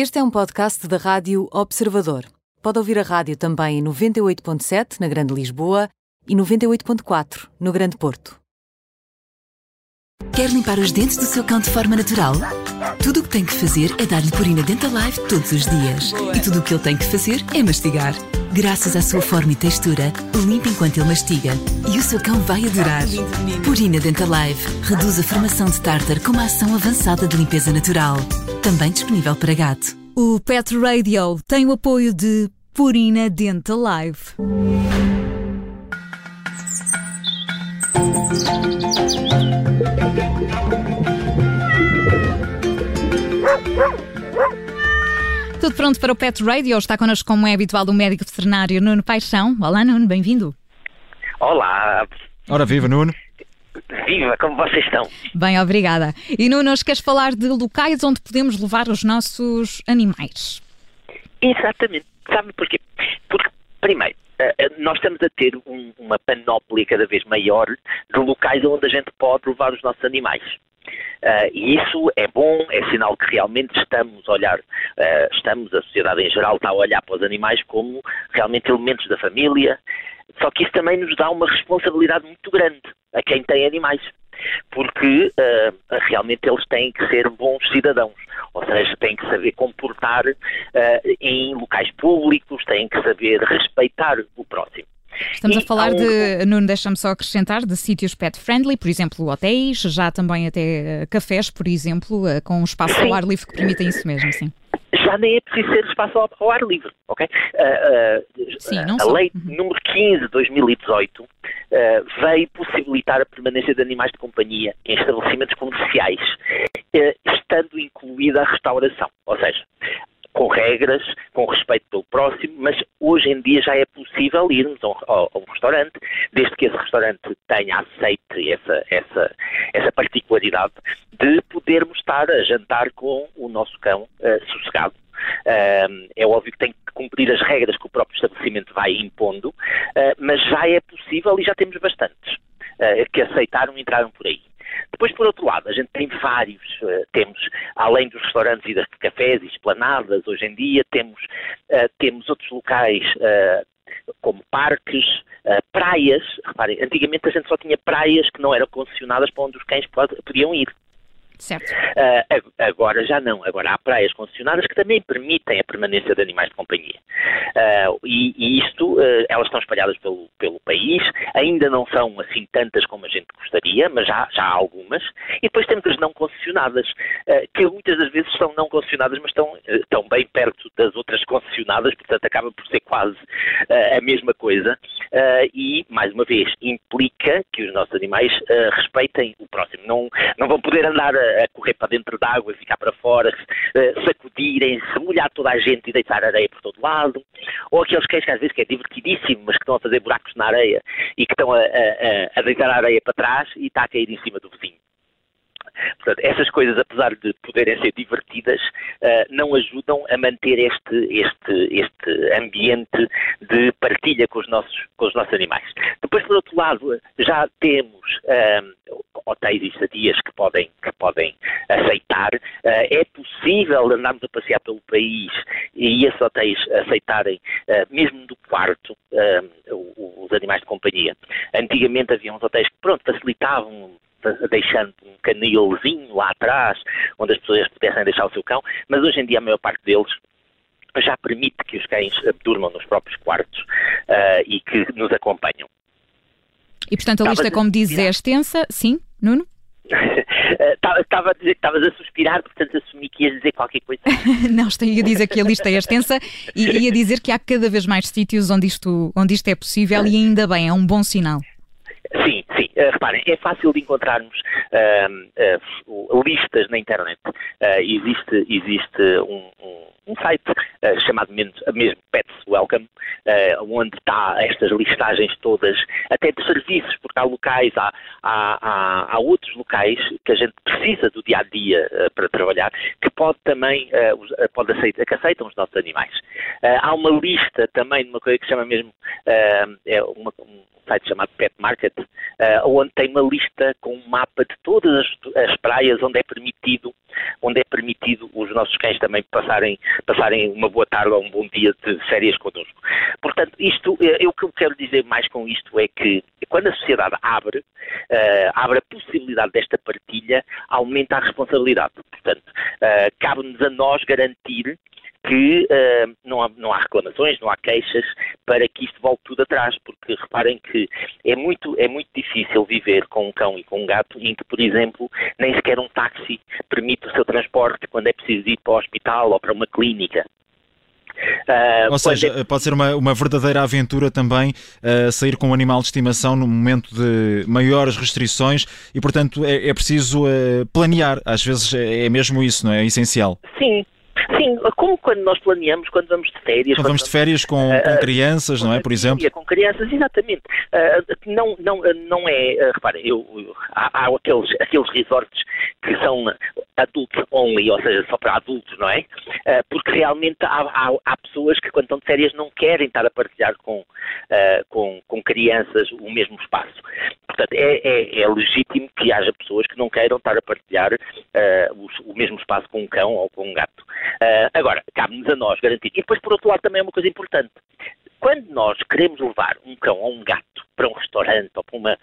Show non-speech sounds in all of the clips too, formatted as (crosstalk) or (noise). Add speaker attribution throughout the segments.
Speaker 1: Este é um podcast da Rádio Observador. Pode ouvir a rádio também em 98.7 na Grande Lisboa e 98.4 no Grande Porto.
Speaker 2: Quer limpar os dentes do seu cão de forma natural? Tudo o que tem que fazer é dar-lhe Purina Dental Life todos os dias. E tudo o que ele tem que fazer é mastigar. Graças à sua forma e textura, limpa enquanto ele mastiga. E o seu cão vai adorar. Purina Dental Life reduz a formação de tártar com uma ação avançada de limpeza natural. Também disponível para gato.
Speaker 3: O Pet Radio tem o apoio de Purina Dental Life. Tudo pronto para o Pet Radio? Está connosco, como é habitual, o médico veterinário Nuno Paixão. Olá, Nuno, bem-vindo.
Speaker 4: Olá,
Speaker 5: Ora, viva Nuno.
Speaker 4: Viva, como vocês estão?
Speaker 3: Bem, obrigada. E Nuno, queres falar de locais onde podemos levar os nossos animais?
Speaker 4: Exatamente. Sabe porquê? Porque, primeiro, eh, eh, nós estamos a ter um- uma panóplia cada vez maior de locais onde a gente pode levar os nossos animais. Eh, e isso é bom, é sinal que realmente estamos a olhar, eh, estamos, a sociedade em geral está a olhar para os animais como realmente elementos da família, só que isso também nos dá uma responsabilidade muito grande a quem tem animais, porque eh, realmente eles têm que ser bons cidadãos, ou seja, têm que saber comportar eh, em locais públicos, têm que saber respeitar o próximo.
Speaker 3: Estamos a
Speaker 4: E
Speaker 3: falar
Speaker 4: há um-
Speaker 3: de, Nuno, deixa-me só acrescentar, de sítios pet-friendly, por exemplo, hotéis, já também até eh, cafés, por exemplo, com um espaço ao
Speaker 4: Sim.
Speaker 3: ar livre que permitem isso mesmo, sim.
Speaker 4: já nem é preciso ser espaço ao, ao ar livre, ok? Ah, ah,
Speaker 3: Sim,
Speaker 4: ah,
Speaker 3: não
Speaker 4: a
Speaker 3: só.
Speaker 4: lei
Speaker 3: Uhum.
Speaker 4: número 15 de 2018 ah, veio possibilitar a permanência de animais de companhia em estabelecimentos comerciais, ah, estando incluída a restauração, ou seja, com regras, com respeito pelo próximo, mas hoje em dia já é possível irmos a a um restaurante, desde que esse restaurante tenha aceite essa, essa, essa particularidade de podermos estar a jantar com o nosso cão eh, sossegado. Ahm, é óbvio que tem que cumprir as regras que o próprio estabelecimento vai impondo, ah, mas já é possível e já temos bastantes ah, que aceitaram e entraram por aí. Depois, por outro lado, a gente tem vários, eh, temos, além dos restaurantes e das cafés e esplanadas, hoje em dia, temos, eh, temos outros locais eh, como parques, eh, praias. Reparem, antigamente a gente só tinha praias que não eram concessionadas para onde os cães pod- podiam ir.
Speaker 3: Certo.
Speaker 4: Ag- agora já não. Agora há praias concessionadas que também permitem a permanência de animais de companhia. Ah, e, e elas estão espalhadas pelo, pelo país. Ainda não são assim tantas como a gente gostaria, mas já, já há algumas. E depois temos as não concessionadas, ah, que muitas das vezes são não concessionadas, mas estão, ah, estão bem perto das outras concessionadas, portanto acaba por ser quase ah, a mesma coisa. E, mais uma vez, implica que os nossos animais respeitem o próximo. Não, não vão poder andar a, correr para dentro d'água e ficar para fora, eh, sacudirem, se molhar toda a gente e deitar areia por todo lado. Ou aqueles cães que às vezes que é divertidíssimo, mas que estão a fazer buracos na areia e que estão a, a- a- deitar a areia para trás e está a cair em cima do vizinho. Portanto, essas coisas, apesar de poderem ser divertidas, eh, não ajudam a manter este, este, este ambiente de partilha com os, nossos, com os nossos animais. Depois, por outro lado, já temos eh, hotéis e estadias que podem, que podem aceitar. Eh, é possível andarmos a passear pelo país e esses hotéis aceitarem, mesmo do quarto, os animais de companhia. Antigamente havia uns hotéis que, pronto, facilitavam deixando um canilzinho lá atrás, onde as pessoas pudessem deixar o seu cão, mas hoje em dia a maior parte deles já permite que os cães eh, durmam nos próprios quartos ah, e que nos acompanham.
Speaker 3: E portanto a lista, como dizes, é extensa. Sim, Nuno? (laughs)
Speaker 4: Estava a dizer que estavas a suspirar, portanto assumi que ias dizer qualquer coisa. (laughs)
Speaker 3: Não, estou a dizer que a lista é extensa e ia dizer que há cada vez mais sítios onde isto, onde isto é possível e ainda bem, é um bom sinal.
Speaker 4: Eh, reparem, é fácil de encontrarmos ahm, ah, listas na internet. Ah, existe existe um, um- um site chamado mesmo, mesmo Pets Welcome, onde está estas listagens todas, até de serviços, porque há locais, há, há, há, outros locais que a gente precisa do dia a dia para trabalhar, que pode também, pode aceitar, que aceitam os nossos animais. há uma lista também de uma coisa que chama mesmo, é uma, um site chamado Pet Market, onde tem uma lista com um mapa de todas as, as praias onde é permitido onde é permitido os nossos cães também passarem, passarem uma boa tarde ou um bom dia de férias connosco. Portanto, isto, eu, eh, o que eu quero dizer mais com isto é que quando a sociedade abre, uh, abre a possibilidade desta partilha, aumenta a responsabilidade. Portanto, uh, cabe-nos a nós garantir que uh, não, há, não há reclamações, não há queixas para que isto volte tudo atrás, porque reparem que é muito, é muito difícil viver com um cão e com um gato em que, por exemplo, nem sequer um táxi permite o seu transporte quando é preciso ir para o hospital ou para uma clínica.
Speaker 5: Uh, Ou seja, é... pode ser uma, uma verdadeira aventura também uh, sair com um animal de estimação no momento de maiores restrições e, portanto, é, é preciso uh, planear. Às vezes é, é mesmo isso, não é? É essencial.
Speaker 4: Sim, Sim, como quando nós planeamos, quando vamos de férias.
Speaker 5: Quando, vamos de férias com, uh, com crianças, não é? Por exemplo?
Speaker 4: Com crianças, exatamente. Uh, não, não, não é. Uh, reparem, eu, há, há, aqueles, aqueles resorts que são adultos only, ou seja, só para adultos, não é? Uh, porque realmente há, há, há, pessoas que, quando estão de férias, não querem estar a partilhar com, com, com crianças o mesmo espaço. Portanto, é, é, é, legítimo que haja pessoas que não queiram estar a partilhar o, o mesmo espaço com um cão ou com um gato. Uh, agora, cabe-nos a nós garantir. E depois, por outro lado, também é uma coisa importante. Quando nós queremos levar um cão ou um gato para um restaurante ou para uma,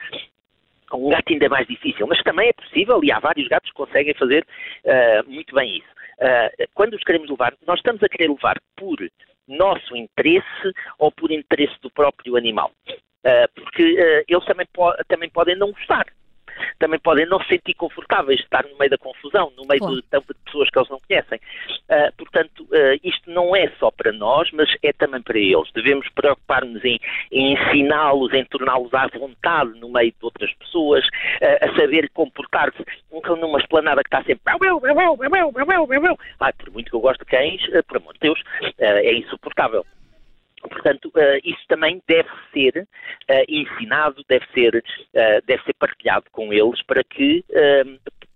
Speaker 4: um gato ainda é mais difícil, mas também é possível e há vários gatos que conseguem fazer uh, muito bem isso. Uh, quando os queremos levar, nós estamos a querer levar por nosso interesse ou por interesse do próprio animal. Uh, porque eles também, po também podem não gostar também podem não se sentir confortáveis de estar no meio da confusão, no meio claro. de, de, pessoas que eles não conhecem. Uh, portanto, uh, isto não é só para nós, mas é também para eles. Devemos preocupar-nos em, em ensiná-los, em torná-los à vontade no meio de outras pessoas, uh, a saber comportar-se numa esplanada que está sempre Ai, por muito que eu gosto de cães, por amor de Deus, é insuportável. Portanto, uh, isso também deve ser uh, ensinado, deve ser, uh, deve ser partilhado com eles para que,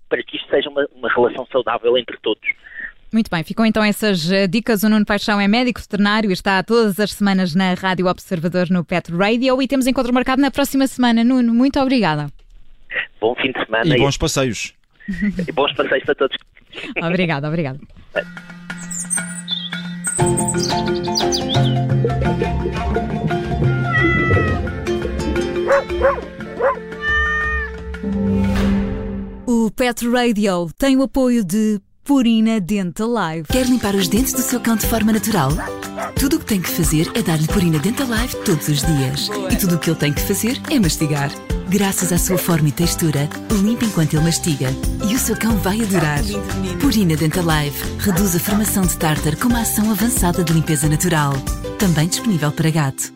Speaker 4: para que isto seja uma, uma relação saudável entre todos.
Speaker 3: Muito bem, ficam então essas dicas. O Nuno Paixão é médico veterinário e está todas as semanas na Rádio Observador no Pet Radio e temos encontro marcado na próxima semana. Nuno, muito obrigada.
Speaker 4: Bom fim de semana.
Speaker 5: E bons passeios.
Speaker 4: E (laughs) bons passeios para todos.
Speaker 3: obrigada, obrigada. O Pet Radio tem o apoio de Purina Dental Live.
Speaker 2: Quer limpar os dentes do seu cão de forma natural? Tudo o que tem que fazer é dar-lhe Purina Dental Live todos os dias. E tudo o que ele tem que fazer é mastigar. Graças à sua forma e textura, limpa enquanto ele mastiga. E o seu cão vai adorar. Purina Dental Live reduz a formação de tártar com uma ação avançada de limpeza natural. Também disponível para gato.